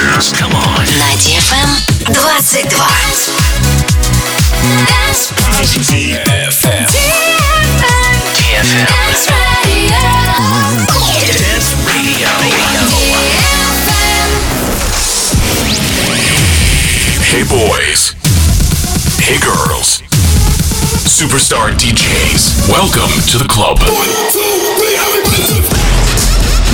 Dance. Come on. На DFM 22. DFM. DFM. Dance Radio. Hey boys. Hey girls. Superstar DJs. Welcome to the club.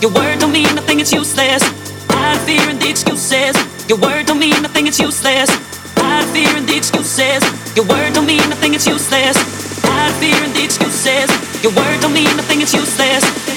Your word don't mean nothing, it's useless. I fear in the excuses. Your word don't mean nothing, it's useless. I fear in the excuses. Your word don't mean nothing, it's useless. I fear in the excuses. Your word don't mean nothing, it's useless.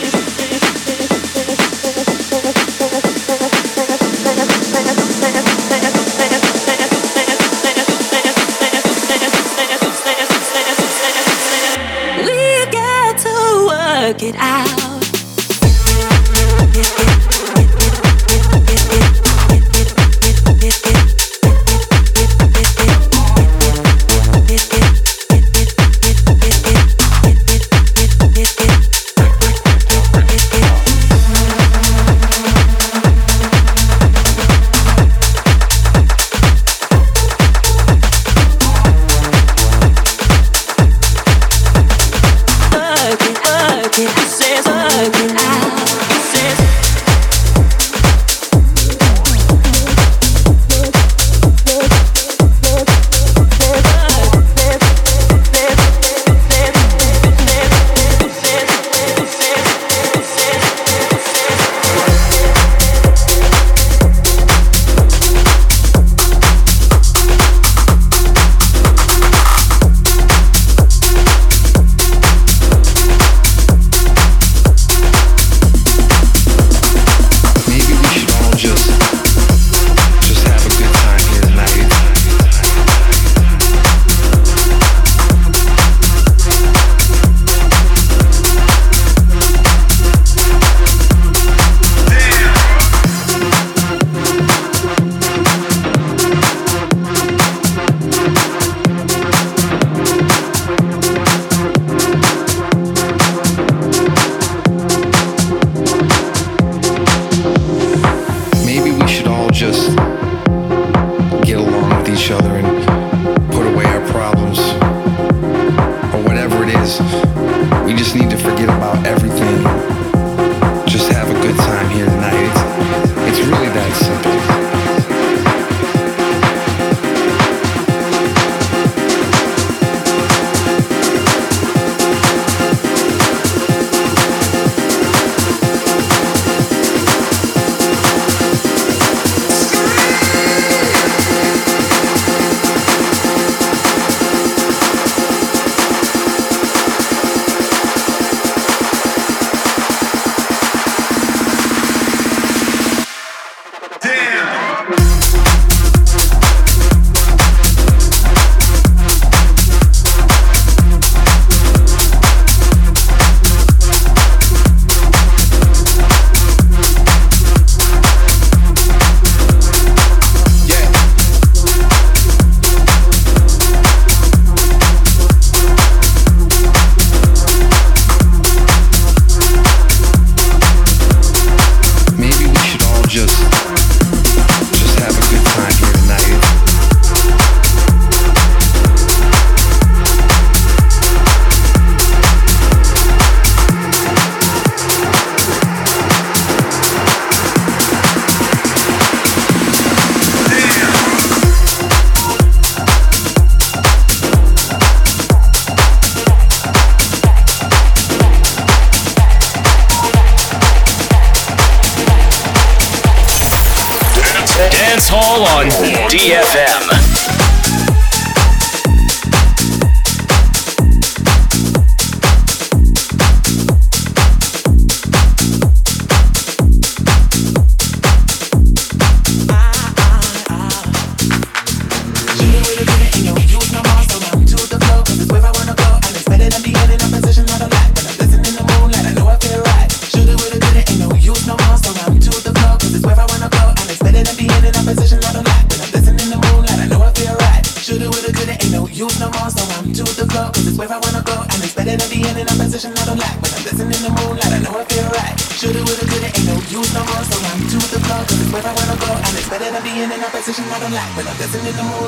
Dance Hall on DFM. I'm like when I'm dancing in the mood.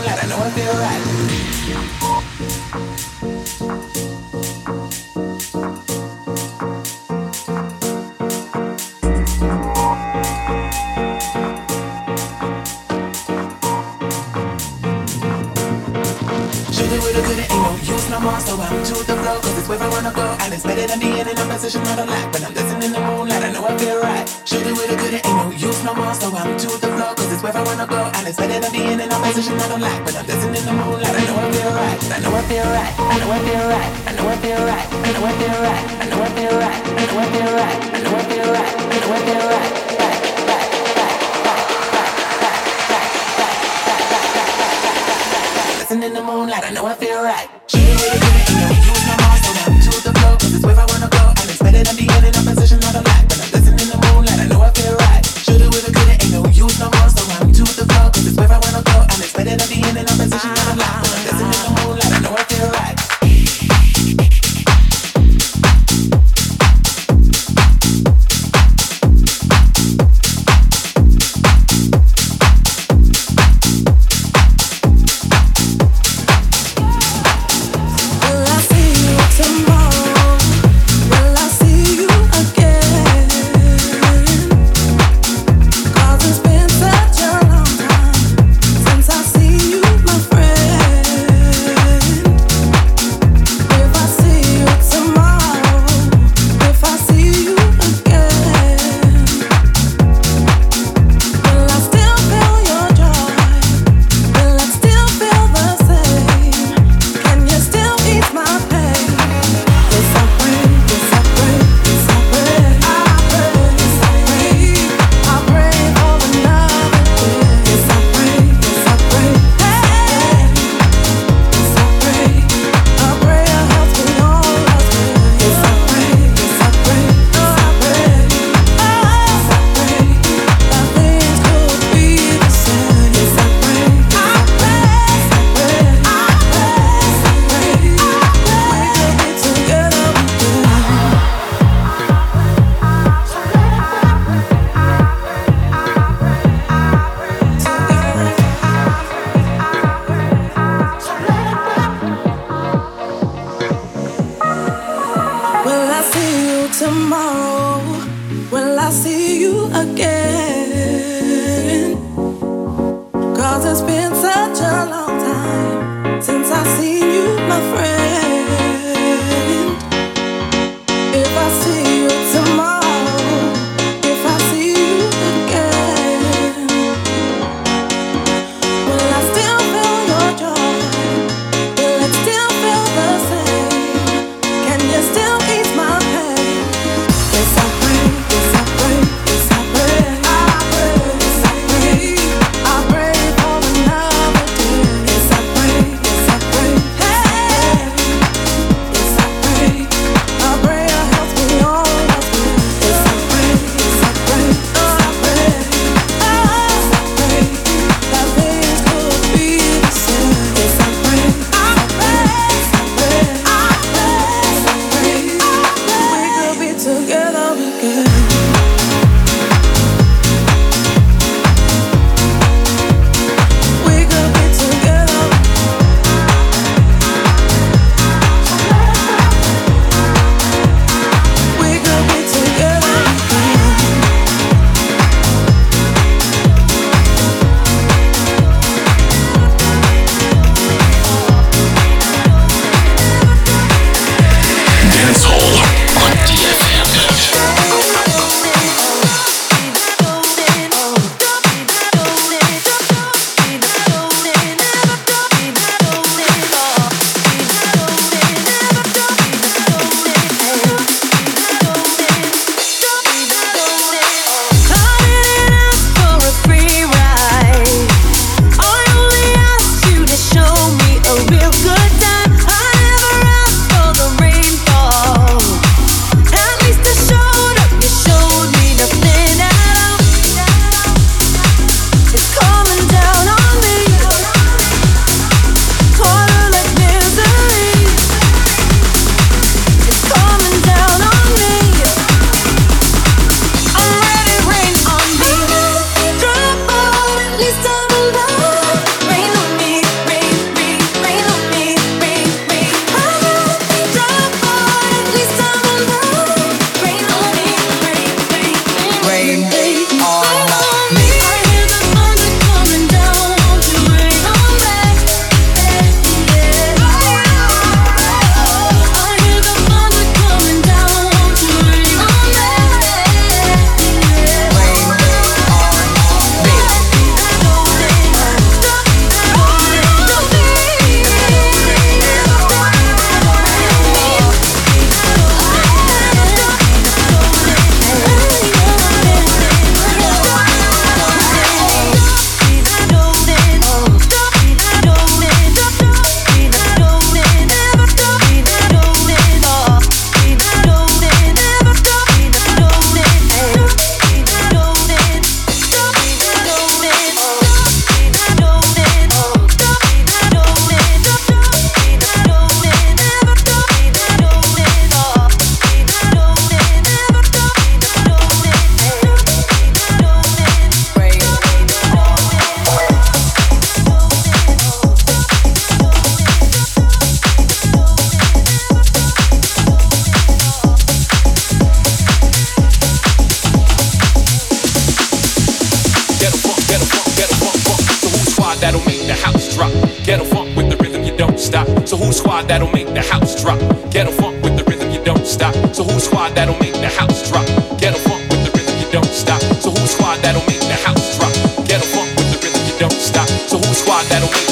stop. So who's squad that'll make the house drop? Get a funk with the rhythm, you don't stop. So who's squad that'll make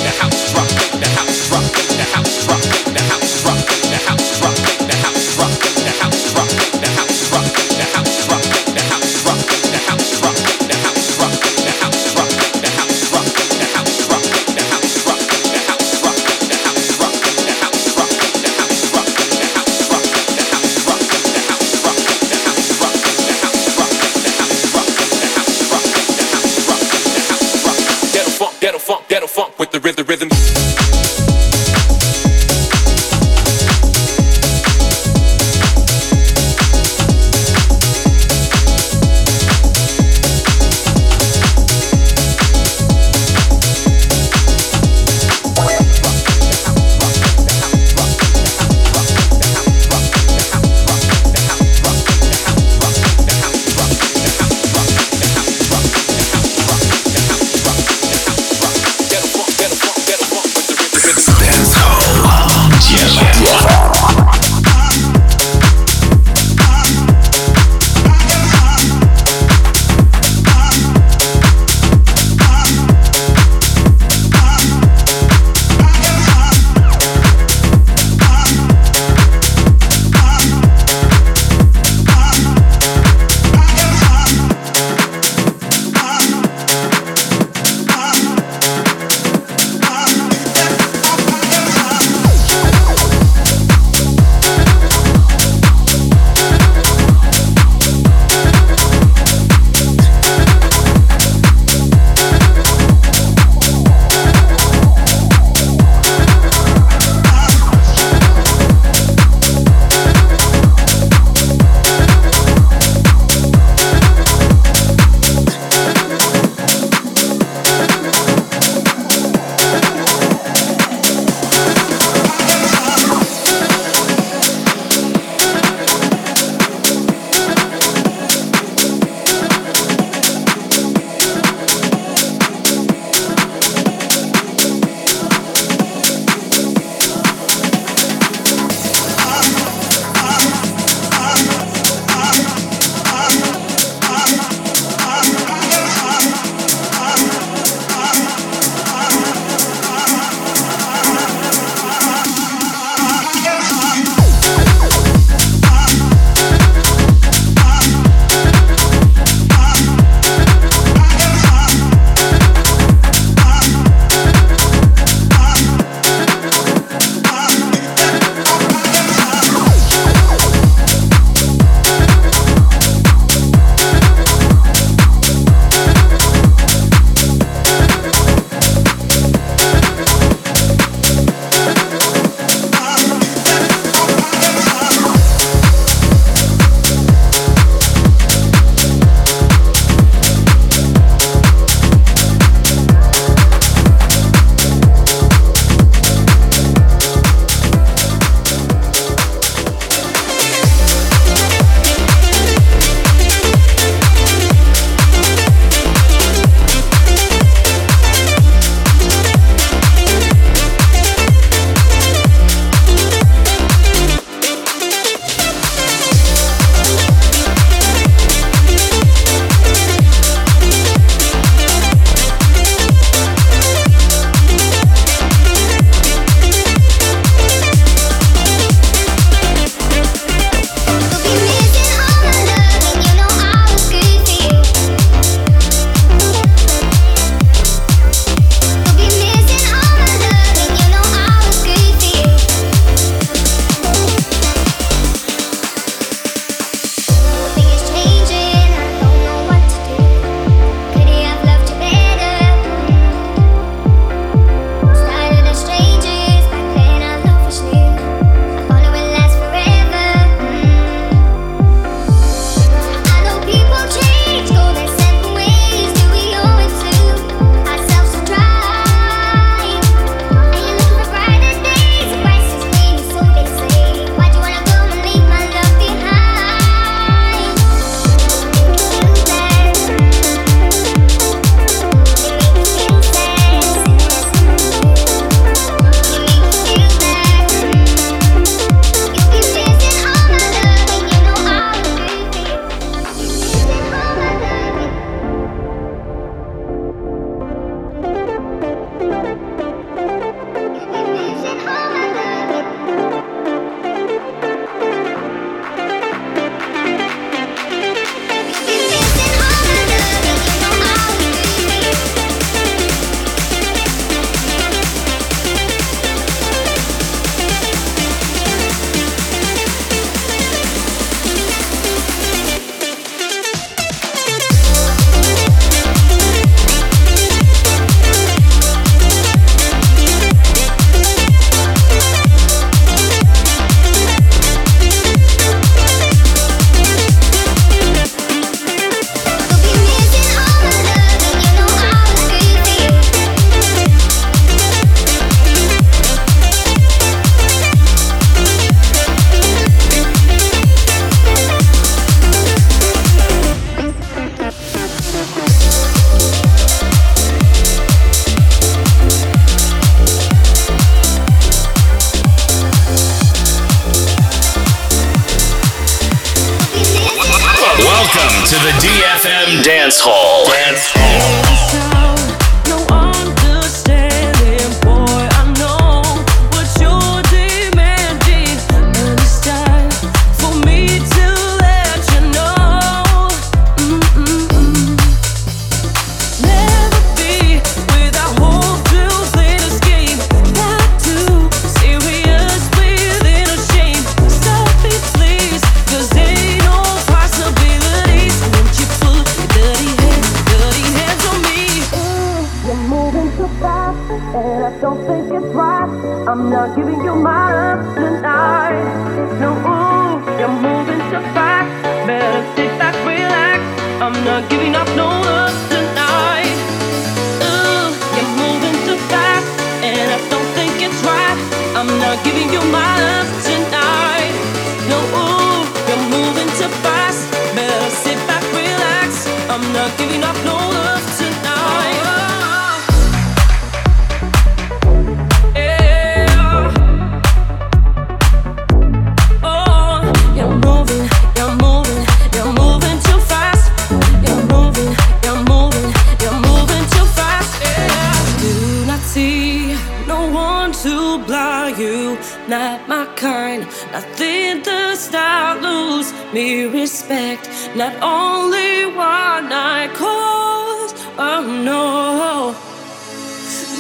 not my kind. Nothing does not lose me respect. Not only one I cause, oh no.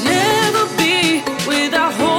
Never be without hope.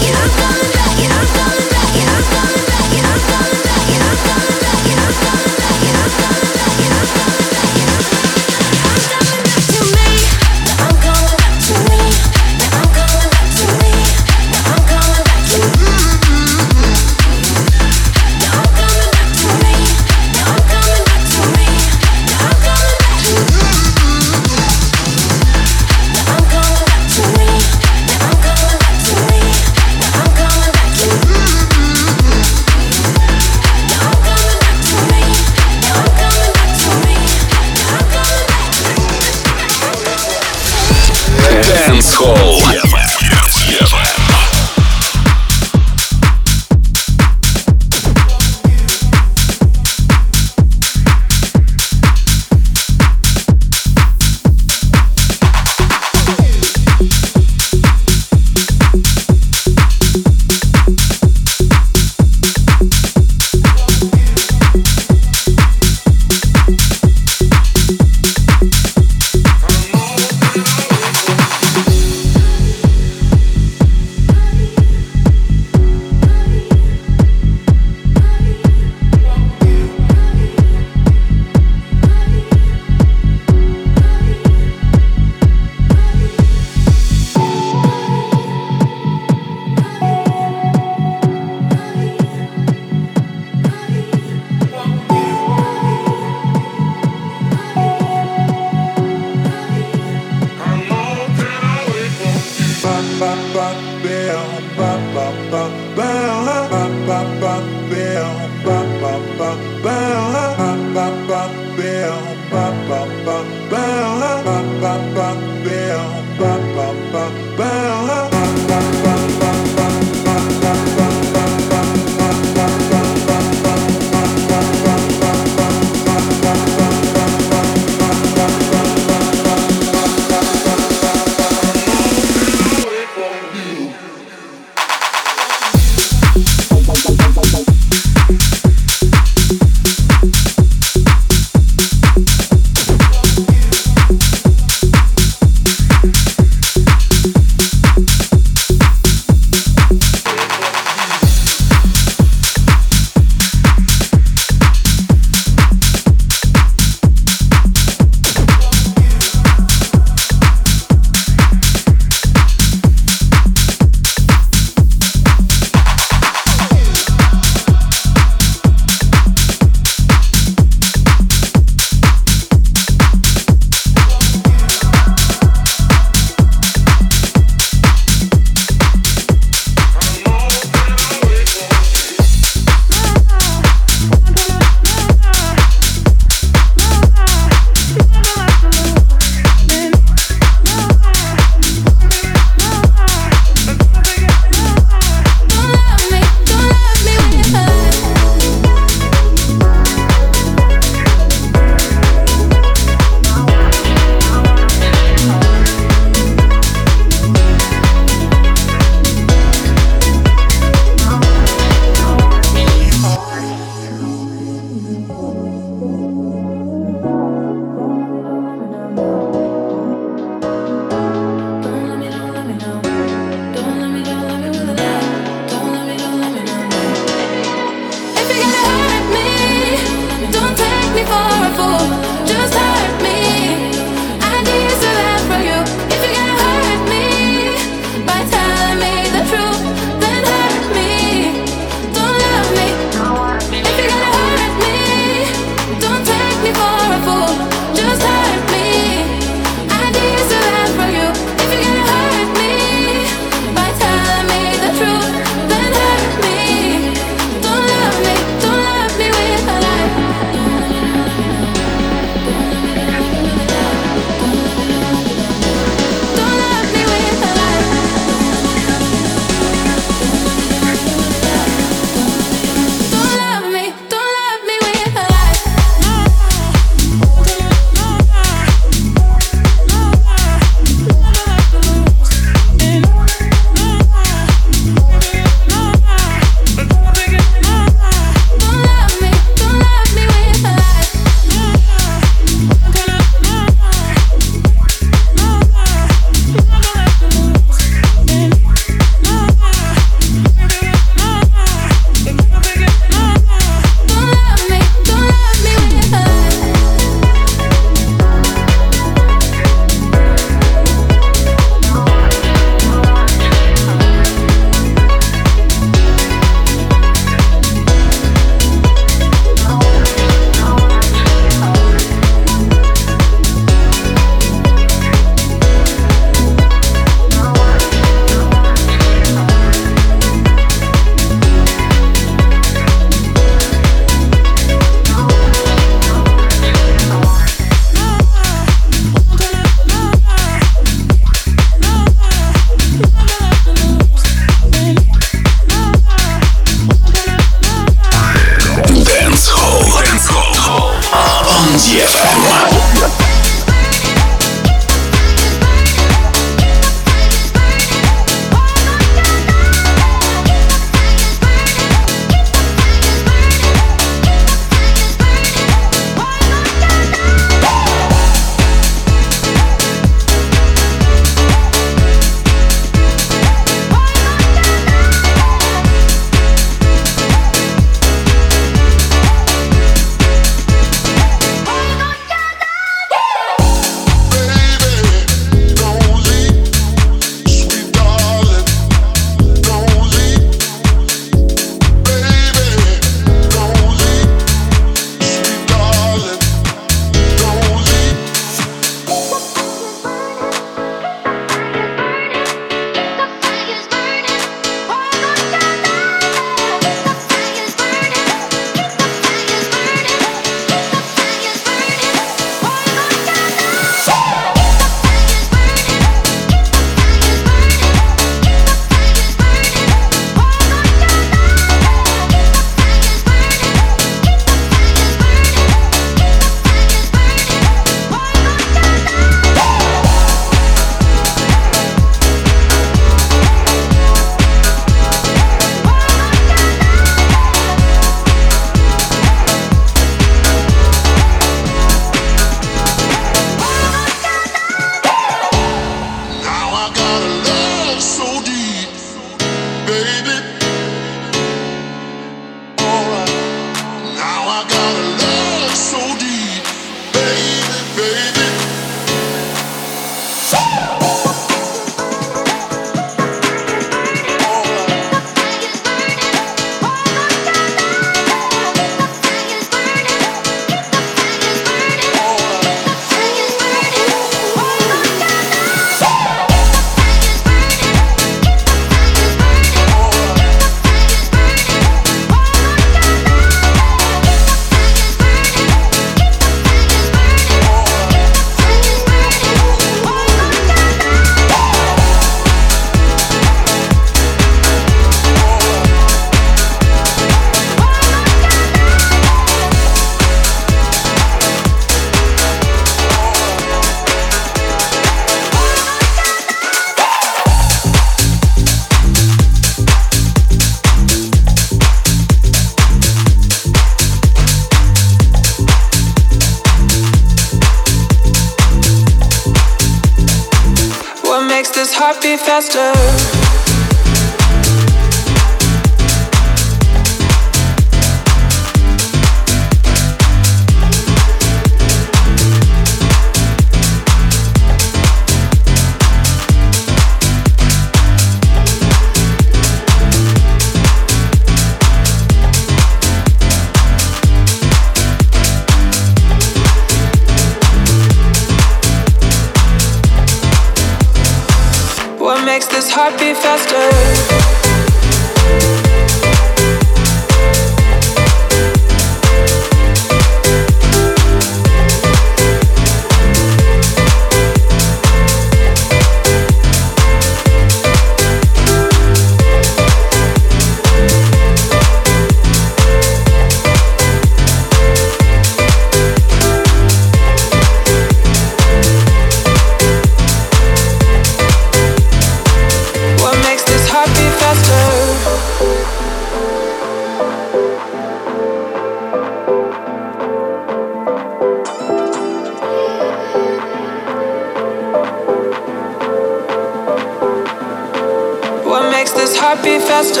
heartbeat faster.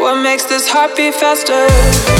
What makes this heartbeat faster?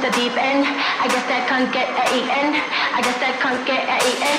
the deep end. I guess I can't get any end. I guess I can't get a end.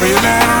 for you now.